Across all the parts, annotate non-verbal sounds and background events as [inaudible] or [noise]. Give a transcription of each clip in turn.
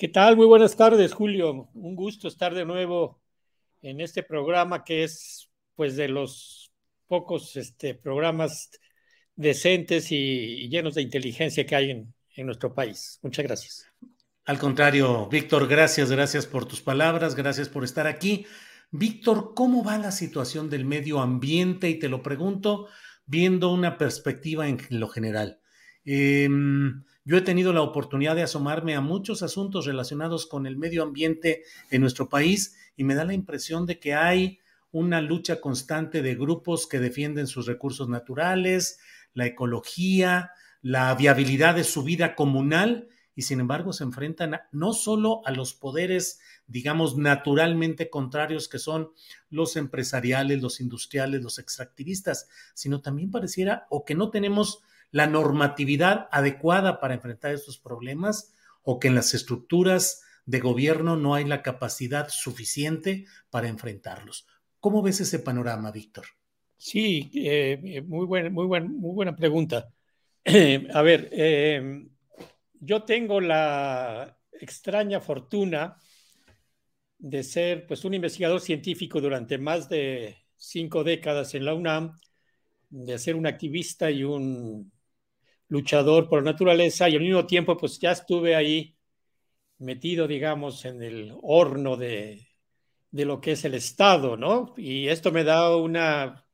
¿Qué tal? Muy buenas tardes, Julio. Un gusto estar de nuevo en este programa que es pues de los pocos este, programas decentes y, y llenos de inteligencia que hay en, en nuestro país. Muchas gracias. Al contrario, Víctor, gracias, gracias por tus palabras, gracias por estar aquí. Víctor, ¿cómo va la situación del medio ambiente? Y te lo pregunto viendo una perspectiva en lo general. Eh, yo he tenido la oportunidad de asomarme a muchos asuntos relacionados con el medio ambiente en nuestro país y me da la impresión de que hay una lucha constante de grupos que defienden sus recursos naturales, la ecología, la viabilidad de su vida comunal y sin embargo se enfrentan no solo a los poderes, digamos, naturalmente contrarios que son los empresariales, los industriales, los extractivistas, sino también pareciera o que no tenemos la normatividad adecuada para enfrentar estos problemas o que en las estructuras de gobierno no hay la capacidad suficiente para enfrentarlos. ¿Cómo ves ese panorama, Víctor? Sí, eh, muy, buena, muy, buen, muy buena pregunta. Eh, [clears throat] a ver, eh, yo tengo la extraña fortuna de ser pues, un investigador científico durante más de cinco décadas en la UNAM, de ser un activista y un luchador por la naturaleza y al mismo tiempo pues ya estuve ahí metido, digamos, en el horno de, de lo que es el Estado, ¿no? Y esto me da una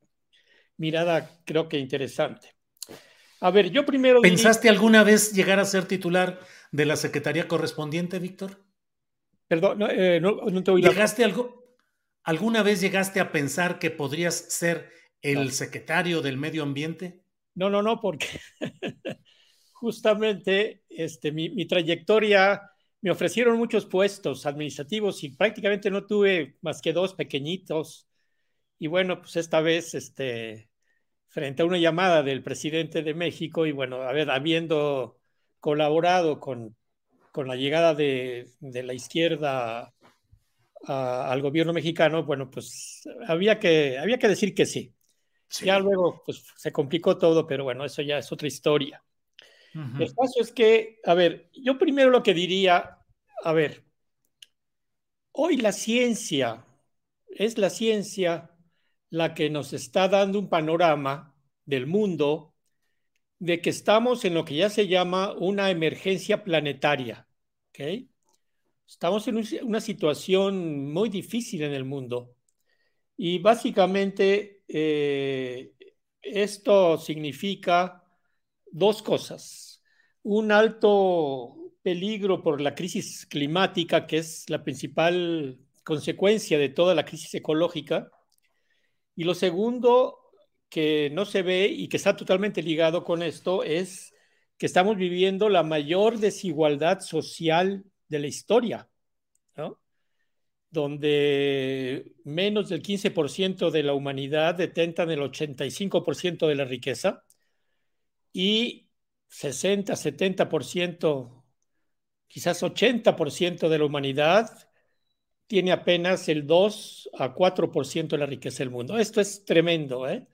mirada, creo que interesante. A ver, yo primero... ¿Pensaste diría... alguna vez llegar a ser titular de la Secretaría correspondiente, Víctor? Perdón, no, eh, no, no te oí ¿Llegaste la... algo? ¿Alguna vez llegaste a pensar que podrías ser el no. secretario del Medio Ambiente? No, no, no, porque [laughs] justamente este, mi, mi, trayectoria me ofrecieron muchos puestos administrativos y prácticamente no tuve más que dos pequeñitos. Y bueno, pues esta vez, este, frente a una llamada del presidente de México y bueno, a ver, habiendo colaborado con, con la llegada de, de la izquierda al gobierno mexicano, bueno, pues había que, había que decir que sí. Sí. Ya luego pues, se complicó todo, pero bueno, eso ya es otra historia. Uh -huh. El caso es que, a ver, yo primero lo que diría, a ver, hoy la ciencia, es la ciencia la que nos está dando un panorama del mundo de que estamos en lo que ya se llama una emergencia planetaria. ¿okay? Estamos en una situación muy difícil en el mundo. Y básicamente eh, esto significa dos cosas. Un alto peligro por la crisis climática, que es la principal consecuencia de toda la crisis ecológica. Y lo segundo, que no se ve y que está totalmente ligado con esto, es que estamos viviendo la mayor desigualdad social de la historia. ¿no? Donde menos del 15% de la humanidad detentan el 85% de la riqueza y 60, 70%, quizás 80% de la humanidad tiene apenas el 2 a 4% de la riqueza del mundo. Esto es tremendo, ¿eh?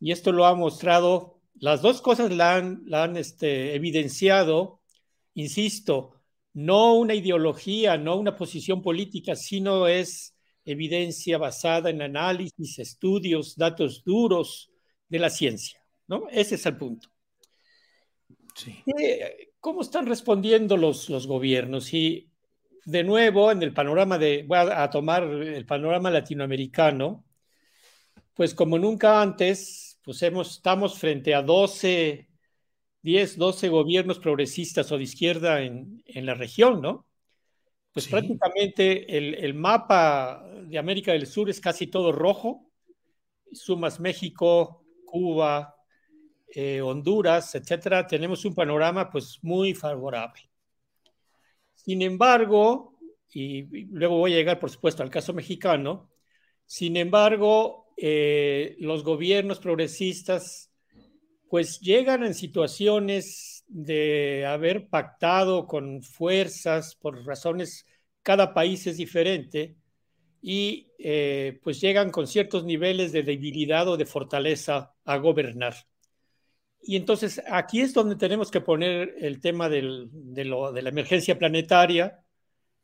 Y esto lo ha mostrado, las dos cosas la han, la han este, evidenciado, insisto, no una ideología, no una posición política, sino es evidencia basada en análisis, estudios, datos duros de la ciencia. ¿no? Ese es el punto. Eh, ¿Cómo están respondiendo los, los gobiernos? Y de nuevo, en el panorama de, voy a, tomar el panorama latinoamericano, pues como nunca antes, pues hemos, estamos frente a 12, 10, 12 gobiernos progresistas o de izquierda en, en la región, ¿no? Pues prácticamente el, el, mapa de América del Sur es casi todo rojo. Sumas México, Cuba, eh, Honduras, etcétera, tenemos un panorama pues muy favorable. Sin embargo, y luego voy a llegar por supuesto al caso mexicano, sin embargo, eh, los gobiernos progresistas pues llegan en situaciones de haber pactado con fuerzas por razones, cada país es diferente, y eh, pues llegan con ciertos niveles de debilidad o de fortaleza a gobernar. Y entonces aquí es donde tenemos que poner el tema de, la emergencia planetaria,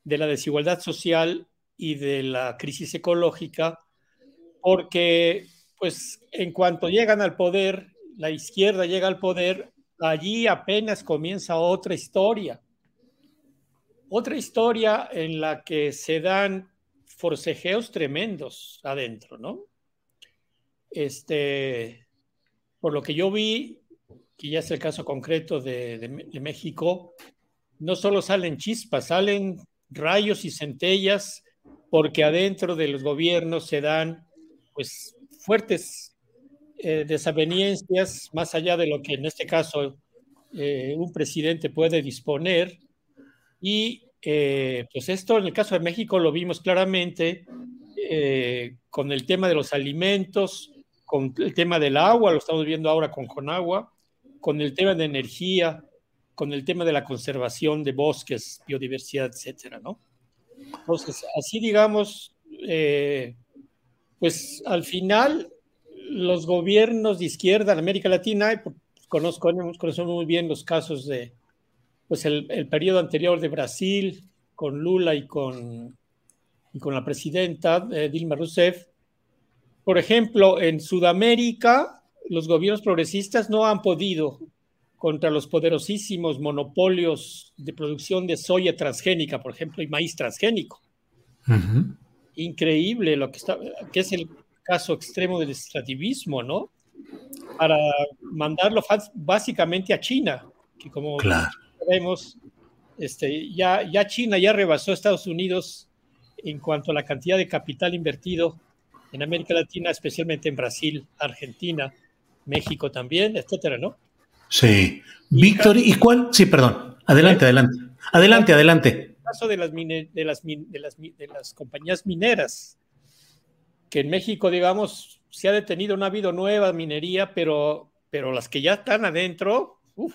de la desigualdad social y de la crisis ecológica, porque pues en cuanto llegan al poder, la izquierda llega al poder, allí apenas comienza otra historia. Otra historia en la que se dan forcejeos tremendos adentro, ¿no? Este, por lo que yo vi, que ya es el caso concreto de, México, no solo salen chispas, salen rayos y centellas, porque adentro de los gobiernos se dan pues fuertes eh, desavenencias, más allá de lo que en este caso eh, un presidente puede disponer. Y eh, pues esto en el caso de México lo vimos claramente con el tema de los alimentos, con el tema del agua, lo estamos viendo ahora con Conagua, con el tema de energía, con el tema de la conservación de bosques, biodiversidad, etcétera, ¿no? Entonces, así digamos, eh, pues al final los gobiernos de izquierda en América Latina, conozco, conocemos muy bien los casos de, pues el, el, periodo anterior de Brasil, con Lula y con, y con la presidenta eh, Dilma Rousseff. Por ejemplo, en Sudamérica, los gobiernos progresistas no han podido contra los poderosísimos monopolios de producción de soya transgénica, por ejemplo, y maíz transgénico. Increíble lo que está, que es el caso extremo del extractivismo, ¿no? Para mandarlo básicamente a China, que como sabemos, este, ya, ya China ya rebasó a Estados Unidos en cuanto a la cantidad de capital invertido en América Latina, especialmente en Brasil, Argentina, México también, etcétera, ¿no? Sí. Víctor, ¿y cuál? Sí, perdón. Adelante, adelante. Adelante, adelante. El caso de las, de, las, de, las, de las compañías mineras, que en México, digamos, se ha detenido, no ha habido nueva minería, pero, pero las que ya están adentro, uff,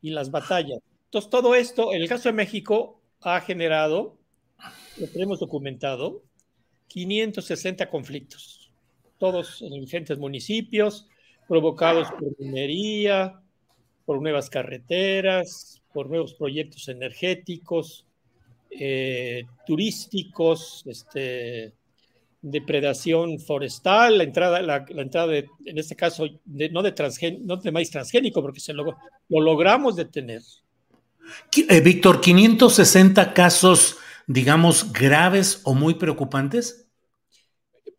y las batallas. Entonces, todo esto, en el caso de México, ha generado, lo tenemos documentado, 560 conflictos todos en diferentes municipios, provocados por minería, por nuevas carreteras, por nuevos proyectos energéticos, eh, turísticos, este, depredación forestal, la entrada, la, entrada de, en este caso, no, de no de maíz transgénico, porque se lo, lo logramos detener. Eh, Víctor, 560 casos, digamos, graves o muy preocupantes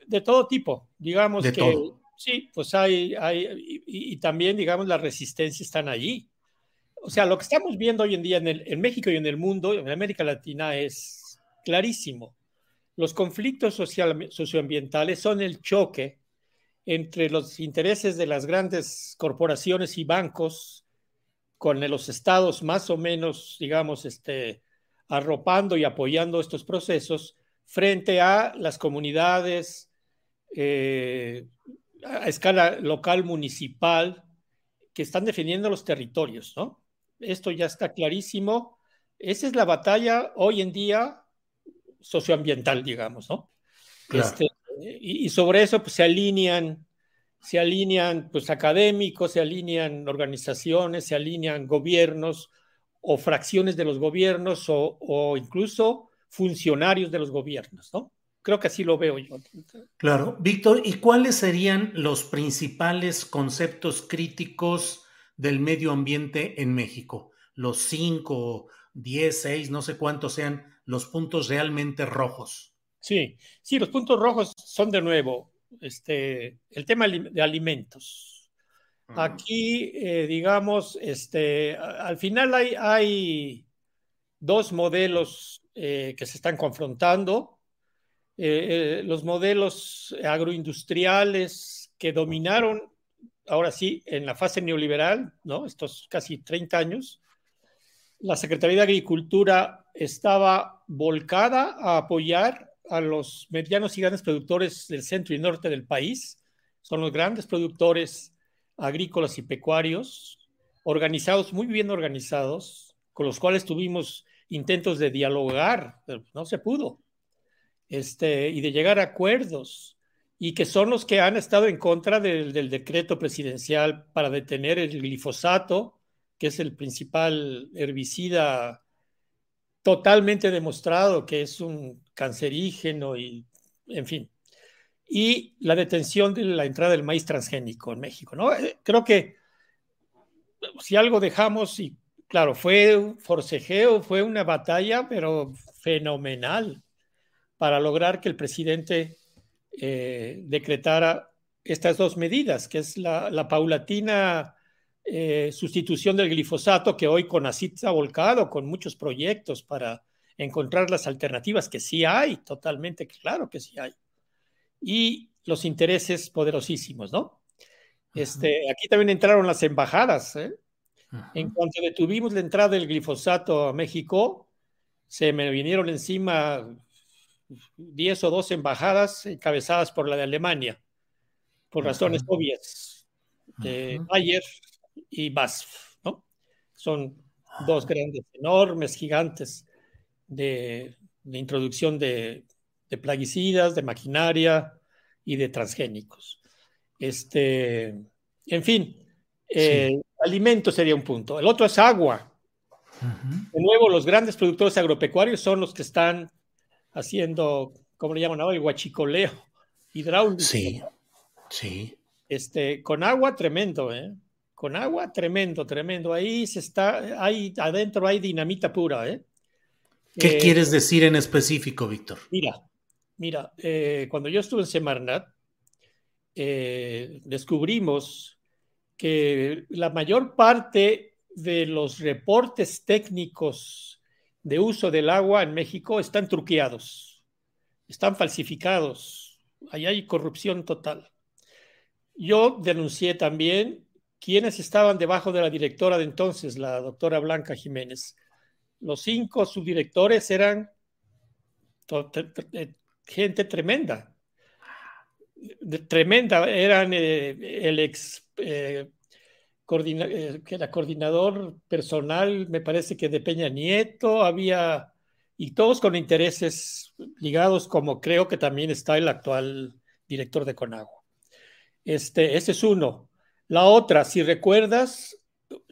de todo tipo, digamos que sí, pues hay, hay y, también, digamos, las resistencias están allí. O sea, lo que estamos viendo hoy en día en, en México y en el mundo, en América Latina, es clarísimo. Los conflictos socioambientales son el choque entre los intereses de las grandes corporaciones y bancos con los estados más o menos, digamos, este, arropando y apoyando estos procesos frente a las comunidades, eh, a escala local, municipal, que están defendiendo los territorios, ¿no? Esto ya está clarísimo. Esa es la batalla hoy en día socioambiental, digamos, ¿no? Este, y, sobre eso pues, se alinean, se alinean pues, académicos, se alinean organizaciones, se alinean gobiernos o fracciones de los gobiernos o, o incluso funcionarios de los gobiernos, ¿no? Creo que así lo veo yo. Claro. Víctor, ¿y cuáles serían los principales conceptos críticos del medio ambiente en México? Los cinco, diez, seis, no sé cuántos sean los puntos realmente rojos. Sí, sí, los puntos rojos son de nuevo este, el tema de alimentos. Aquí, eh, digamos, este, al final hay, hay dos modelos eh, que se están confrontando eh, eh, los modelos agroindustriales que dominaron, ahora sí, en la fase neoliberal, ¿no? estos casi 30 años, la Secretaría de Agricultura estaba volcada a apoyar a los medianos y grandes productores del centro y norte del país. Son los grandes productores agrícolas y pecuarios, organizados, muy bien organizados, con los cuales tuvimos intentos de dialogar, pero no se pudo este, y de llegar a acuerdos, y que son los que han estado en contra del, del decreto presidencial para detener el glifosato, que es el principal herbicida totalmente demostrado que es un cancerígeno y, en fin, y la detención de la entrada del maíz transgénico en México, ¿no? Eh, creo que si algo dejamos, y claro, fue un forcejeo, fue una batalla, pero fenomenal para lograr que el presidente eh, decretara estas dos medidas, que es la, paulatina eh, sustitución del glifosato, que hoy con se ha volcado con muchos proyectos para encontrar las alternativas, que sí hay, totalmente claro que sí hay, y los intereses poderosísimos, ¿no? Este, aquí también entraron las embajadas. ¿eh? En cuanto detuvimos la entrada del glifosato a México, se me vinieron encima 10 o 12 embajadas encabezadas por la de Alemania, por razones obvias, de Bayer y BASF, ¿no? Son dos grandes, enormes, gigantes de, introducción de, plaguicidas, de maquinaria y de transgénicos. Este, en fin, eh, alimento sería un punto. El otro es agua. De nuevo, los grandes productores agropecuarios son los que están haciendo, ¿cómo le llaman ahora? El guachicoleo hidráulico. Sí, sí. Este, con agua tremendo, ¿eh? Con agua tremendo, tremendo. Ahí se está, ahí adentro hay dinamita pura, ¿eh? ¿Qué eh, quieres decir en específico, Víctor? Mira, mira, eh, cuando yo estuve en Semarnat, eh, descubrimos que la mayor parte de los reportes técnicos de uso del agua en México están truqueados, están falsificados, ahí hay corrupción total. Yo denuncié también quienes estaban debajo de la directora de entonces, la doctora Blanca Jiménez. Los cinco subdirectores eran gente tremenda, tremenda. Eran eh, el ex eh, eh, que era coordinador personal, me parece que de Peña Nieto, había, y todos con intereses ligados, como creo que también está el actual director de Conagua. Este, ese es uno. La otra, si recuerdas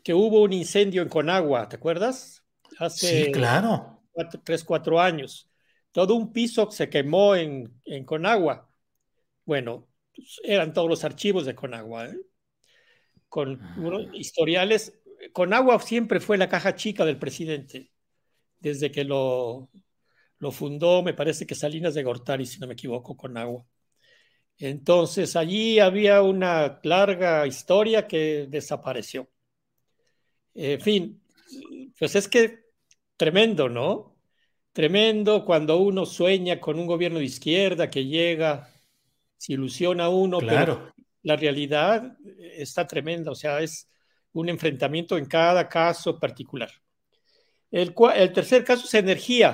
que hubo un incendio en Conagua, ¿te acuerdas? Hace sí, claro. tres, cuatro años. Todo un piso se quemó en, en Conagua. Bueno, eran todos los archivos de Conagua. ¿eh? con historiales. Con agua siempre fue la caja chica del presidente, desde que lo, lo fundó, me parece que Salinas de Gortari, si no me equivoco, con agua. Entonces allí había una larga historia que desapareció. En fin, pues es que tremendo, ¿no? Tremendo cuando uno sueña con un gobierno de izquierda que llega, se ilusiona uno, claro la realidad está tremenda, o sea, es un enfrentamiento en cada caso particular. El, el tercer caso es energía.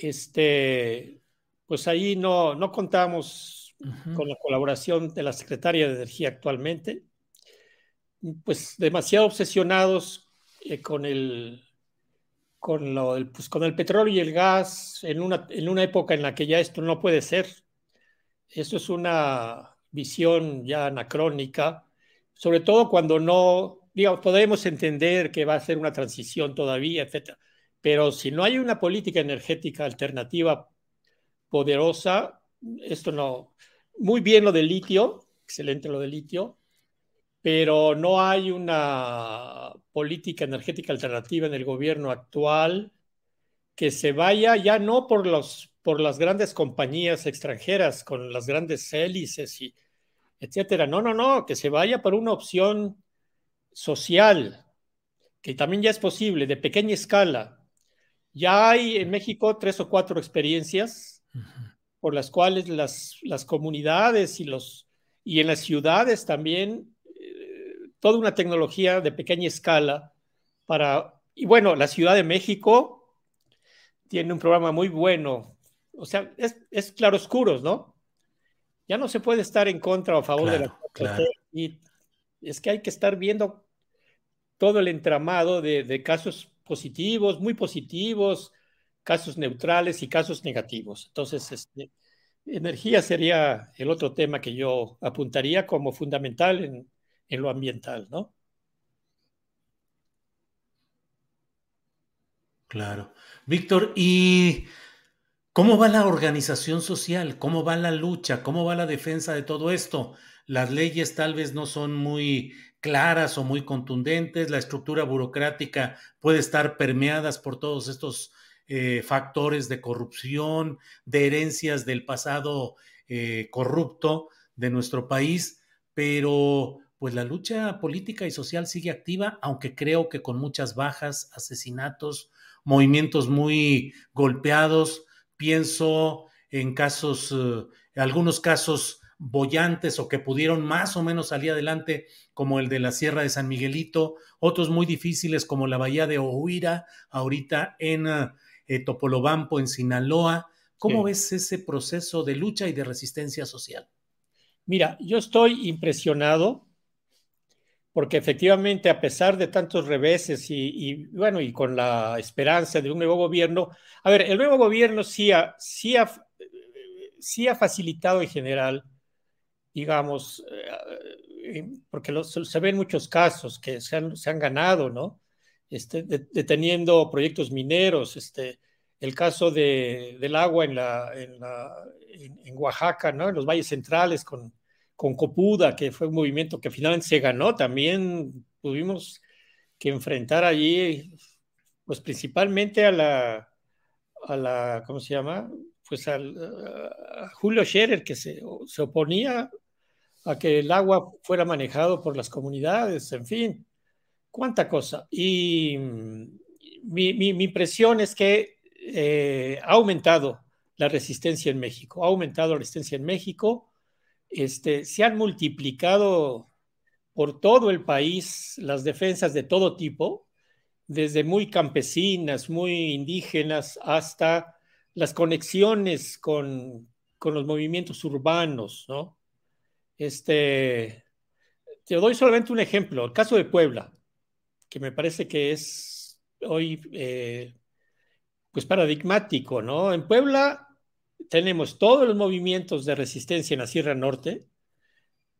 Este, pues ahí no, no contamos con la colaboración de la Secretaria de Energía actualmente. Pues demasiado obsesionados eh, con el con, lo, pues con el petróleo y el gas en una, en una época en la que ya esto no puede ser. Eso es una visión ya anacrónica, sobre todo cuando no, digamos, podemos entender que va a ser una transición todavía, etcétera. Pero si no hay una política energética alternativa poderosa, esto no. Muy bien lo del litio, excelente lo del litio, pero no hay una política energética alternativa en el gobierno actual que se vaya ya no por, los, por las grandes compañías extranjeras con las grandes hélices y etcétera. No, no, no, que se vaya por una opción social, que también ya es posible, de pequeña escala. Ya hay en México tres o cuatro experiencias por las cuales las, las comunidades y, los, y en las ciudades también toda una tecnología de pequeña escala para, y bueno, la Ciudad de México tiene un programa muy bueno, o sea, es, es claroscuros, ¿no? Ya no se puede estar en contra o a favor de la claro. y es que hay que estar viendo todo el entramado de, de casos positivos, muy positivos, casos neutrales y casos negativos. Entonces, este, energía sería el otro tema que yo apuntaría como fundamental en, en lo ambiental, ¿no? Claro. Víctor, ¿y cómo va la organización social? ¿Cómo va la lucha? ¿Cómo va la defensa de todo esto? Las leyes tal vez no son muy claras o muy contundentes, la estructura burocrática puede estar permeadas por todos estos eh, factores de corrupción, de herencias del pasado eh, corrupto de nuestro país, pero pues la lucha política y social sigue activa, aunque creo que con muchas bajas, asesinatos, movimientos muy golpeados. Pienso en casos, eh, algunos casos bollantes o que pudieron más o menos salir adelante, como el de la Sierra de San Miguelito, otros muy difíciles como la Bahía de Ohuira, ahorita en eh, Topolobampo, en Sinaloa. ¿Cómo sí. ves ese proceso de lucha y de resistencia social? Mira, yo estoy impresionado porque efectivamente, a pesar de tantos reveses y, y, bueno, y con la esperanza de un nuevo gobierno, a ver, el nuevo gobierno sí ha, sí ha, sí ha facilitado en general, digamos, eh, porque los, se ven muchos casos que se han, se han ganado, ¿no? Este, de, deteniendo proyectos mineros, este, el caso de, del agua en, la, en, la, en Oaxaca, ¿no? En los valles centrales con con Copuda, que fue un movimiento que finalmente se ganó, también tuvimos que enfrentar allí, pues principalmente a la, a la ¿cómo se llama? Pues al, a Julio Scherer, que se, se oponía a que el agua fuera manejado por las comunidades, en fin, cuánta cosa. Y mi, mi, mi impresión es que eh, ha aumentado la resistencia en México, ha aumentado la resistencia en México este, se han multiplicado por todo el país las defensas de todo tipo, desde muy campesinas, muy indígenas, hasta las conexiones con, con los movimientos urbanos, ¿no? Este, te doy solamente un ejemplo, el caso de Puebla, que me parece que es hoy eh, pues paradigmático, ¿no? En Puebla tenemos todos los movimientos de resistencia en la Sierra Norte,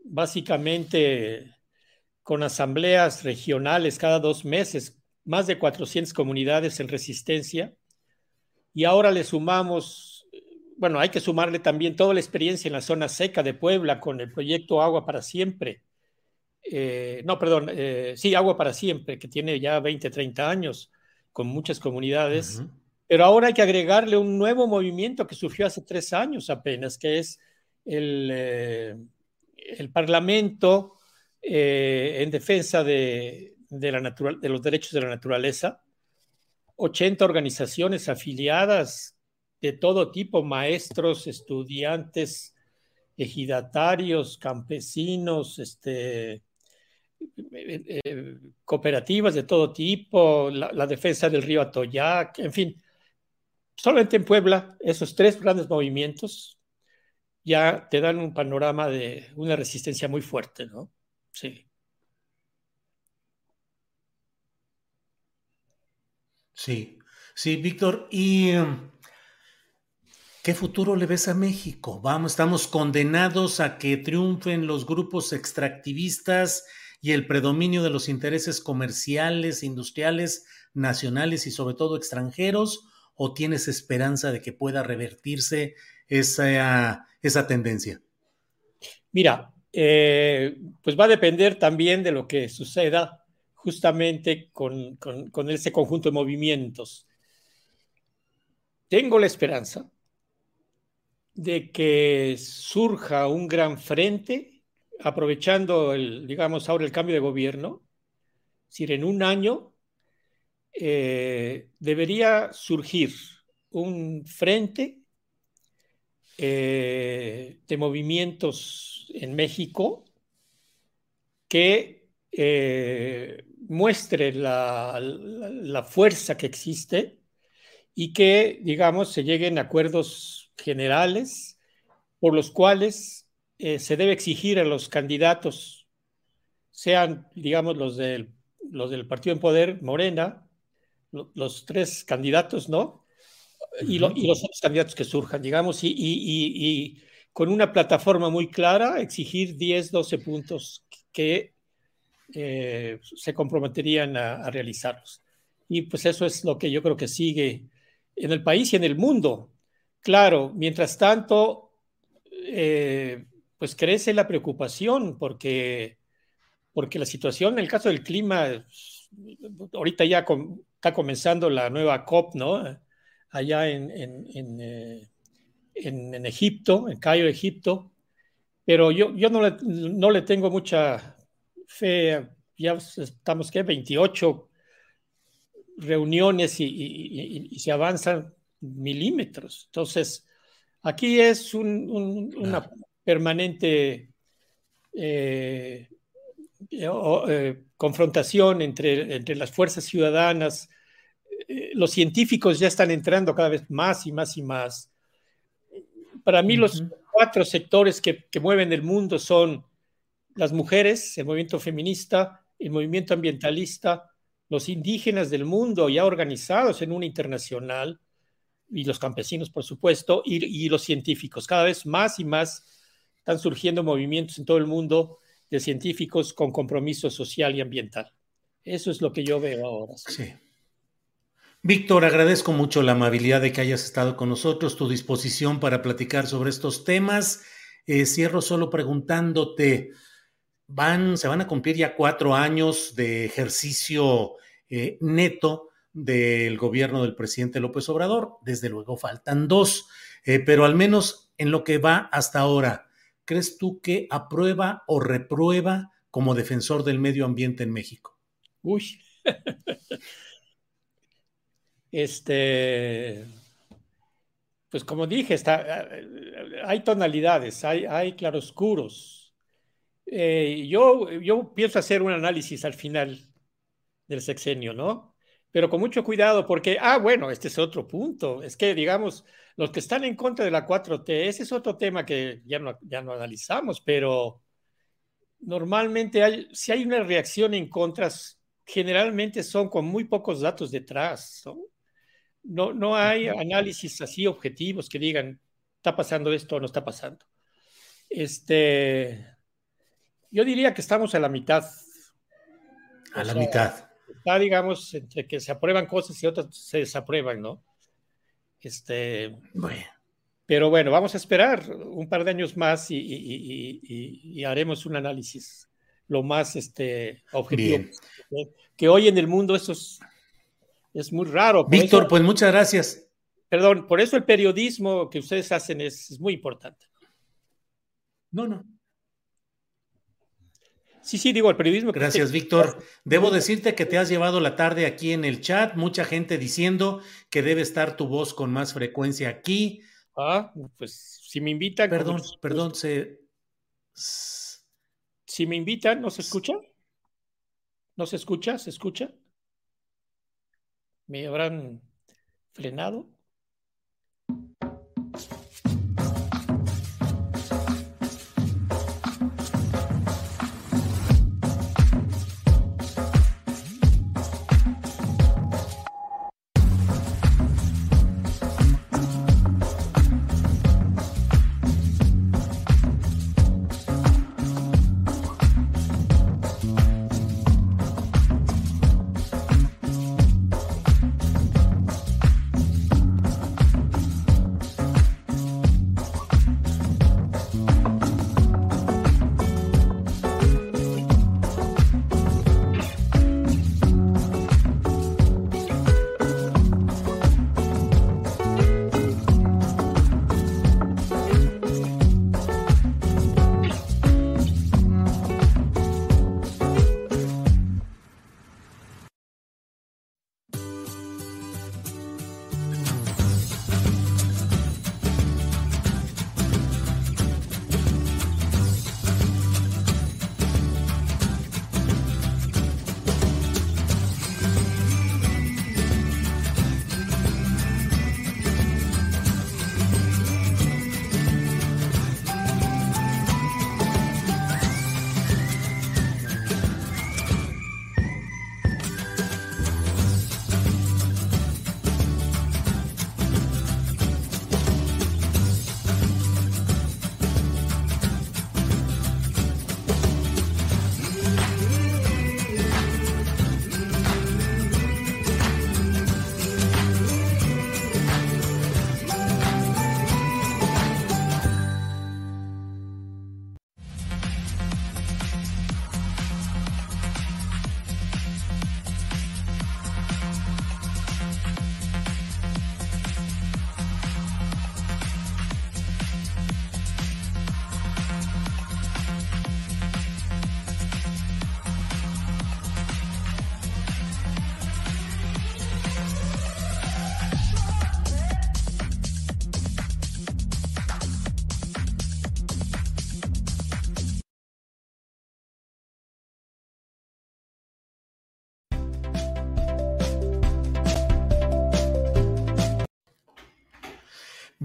básicamente con asambleas regionales cada dos meses, más de 400 comunidades en resistencia, y ahora le sumamos bueno, hay que sumarle también toda la experiencia en la zona seca de Puebla con el proyecto Agua para Siempre. Eh, no, perdón, eh, sí, Agua para Siempre, que tiene ya 20, 30 años, con muchas comunidades. Pero ahora hay que agregarle un nuevo movimiento que surgió hace tres años apenas, que es el, eh, el Parlamento en defensa de, de, la de los derechos de la naturaleza. 80 organizaciones afiliadas de todo tipo, maestros, estudiantes, ejidatarios, campesinos, este, eh, eh, cooperativas de todo tipo, la, defensa del río Atoyac, en fin. Solamente en Puebla, esos tres grandes movimientos ya te dan un panorama de una resistencia muy fuerte, ¿no? Sí. Sí, sí, Víctor. Y ¿Qué futuro le ves a México? Vamos, estamos condenados a que triunfen los grupos extractivistas y el predominio de los intereses comerciales, industriales, nacionales y sobre todo extranjeros, o tienes esperanza de que pueda revertirse esa, esa tendencia? Mira, eh, pues va a depender también de lo que suceda justamente con, con ese conjunto de movimientos. Tengo la esperanza de que surja un gran frente, aprovechando, el, digamos, ahora el cambio de gobierno. Es decir, en un año eh, debería surgir un frente eh, de movimientos en México que eh, muestre la, la, fuerza que existe y que, digamos, se lleguen acuerdos generales por los cuales eh, se debe exigir a los candidatos, sean, digamos, los del, los del partido en poder, Morena, los tres candidatos, ¿no? y, los otros candidatos que surjan, digamos, y, con una plataforma muy clara, exigir 10, 12 puntos que eh, se comprometerían a, a, realizarlos. Y pues eso es lo que yo creo que sigue en el país y en el mundo. Claro, mientras tanto, eh, pues crece la preocupación porque, porque la situación, en el caso del clima, ahorita ya está comenzando la nueva COP, ¿no? Allá en, en, eh, Egipto, en Cairo, Egipto, pero yo, yo no, le, no le tengo mucha fe, ya estamos, ¿qué? 28 reuniones y se avanzan milímetros. Entonces, aquí es una permanente eh, eh, confrontación entre, entre, las fuerzas ciudadanas. Eh, los científicos ya están entrando cada vez más y más y más. Para mí, los cuatro sectores que, que mueven el mundo son las mujeres, el movimiento feminista, el movimiento ambientalista, los indígenas del mundo ya organizados en una internacional, y los campesinos, por supuesto, y, los científicos. Cada vez más y más están surgiendo movimientos en todo el mundo de científicos con compromiso social y ambiental. Eso es lo que yo veo ahora. Sí. Víctor, agradezco mucho la amabilidad de que hayas estado con nosotros, tu disposición para platicar sobre estos temas. Eh, cierro solo preguntándote, van, se van a cumplir ya cuatro años de ejercicio eh, neto del gobierno del presidente López Obrador. Desde luego faltan dos, eh, pero al menos en lo que va hasta ahora, ¿crees tú que aprueba o reprueba como defensor del medio ambiente en México? Uy. [laughs] este, pues como dije, está, hay tonalidades, hay claroscuros. Eh, yo, yo pienso hacer un análisis al final del sexenio, ¿no? pero con mucho cuidado porque, ah, bueno, este es otro punto. Es que, digamos, los que están en contra de la 4T, ese es otro tema que ya no, ya no analizamos, pero normalmente hay, si hay una reacción en contras, generalmente son con muy pocos datos detrás. ¿no? No, hay análisis así objetivos que digan, está pasando esto o no está pasando. Este, yo diría que estamos a la mitad. A la mitad está, digamos, entre que se aprueban cosas y otras se desaprueban, ¿no? Este. Bueno. Pero bueno, vamos a esperar un par de años más y, y, y, y haremos un análisis lo más este, objetivo. Que hoy en el mundo eso es, es muy raro. Víctor, pues muchas gracias. Perdón, por eso el periodismo que ustedes hacen es, es muy importante. No, no. Sí, sí, digo, el periodismo. Gracias, Víctor. Debo decirte que te has llevado la tarde aquí en el chat, mucha gente diciendo que debe estar tu voz con más frecuencia aquí. Ah, pues si me invitan. Perdón, perdón, se. Si me invitan, ¿no se escucha? ¿No se escucha? ¿Se escucha? ¿Me habrán frenado?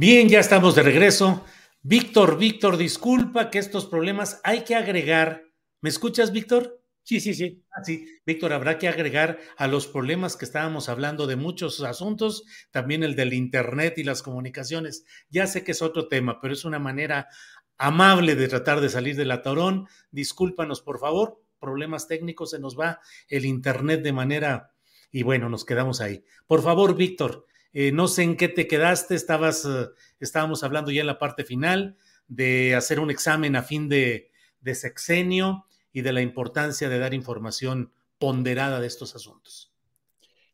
Bien, ya estamos de regreso. Víctor, Víctor, disculpa que estos problemas hay que agregar. ¿Me escuchas, Víctor? Sí, sí, sí. Ah, sí, Víctor, habrá que agregar a los problemas que estábamos hablando de muchos asuntos, también el del Internet y las comunicaciones. Ya sé que es otro tema, pero es una manera amable de tratar de salir del atorón. Discúlpanos, por favor. Problemas técnicos, se nos va el Internet de manera... Y bueno, nos quedamos ahí. Por favor, Víctor, eh, no sé en qué te quedaste, estabas, eh, estábamos hablando ya en la parte final de hacer un examen a fin de, de sexenio y de la importancia de dar información ponderada de estos asuntos.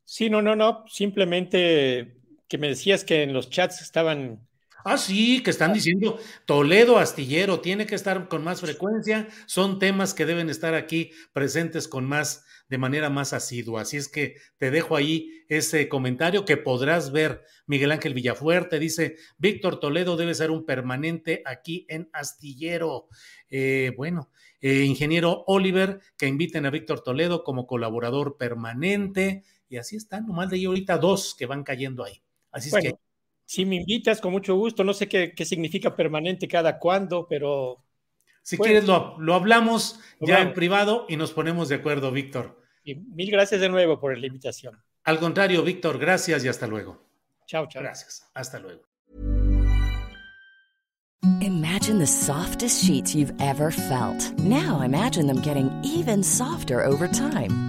Sí, no, no, no, simplemente que me decías que en los chats estaban Ah, sí, que están diciendo Toledo Astillero tiene que estar con más frecuencia. Son temas que deben estar aquí presentes con más, de manera más asidua. Así es que te dejo ahí ese comentario que podrás ver. Miguel Ángel Villafuerte dice: Víctor Toledo debe ser un permanente aquí en Astillero. Eh, bueno, eh, ingeniero Oliver, que inviten a Víctor Toledo como colaborador permanente. Y así están, nomás de ahí ahorita dos que van cayendo ahí. Así es que si me invitas, con mucho gusto. No sé qué, qué significa permanente cada cuándo, pero. Si quieres, lo, lo hablamos lo ya vamos. en privado y nos ponemos de acuerdo, Víctor. Y mil gracias de nuevo por la invitación. Al contrario, Víctor, gracias y hasta luego. Chao, chao. Gracias. Hasta luego. Imagine the softest sheets you've ever felt. Now imagine them getting even softer over time.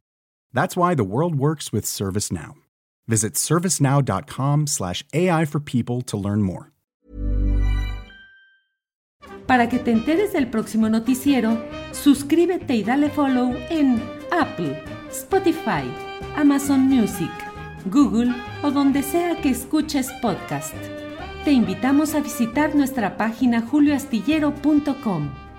That's why the world works with ServiceNow. Visit servicenow.com/ai for people to learn more. Para que te enteres del próximo noticiero, suscríbete y dale follow en Apple, Spotify, Amazon Music, Google o donde sea que escuches podcast. Te invitamos a visitar nuestra página julioastillero.com.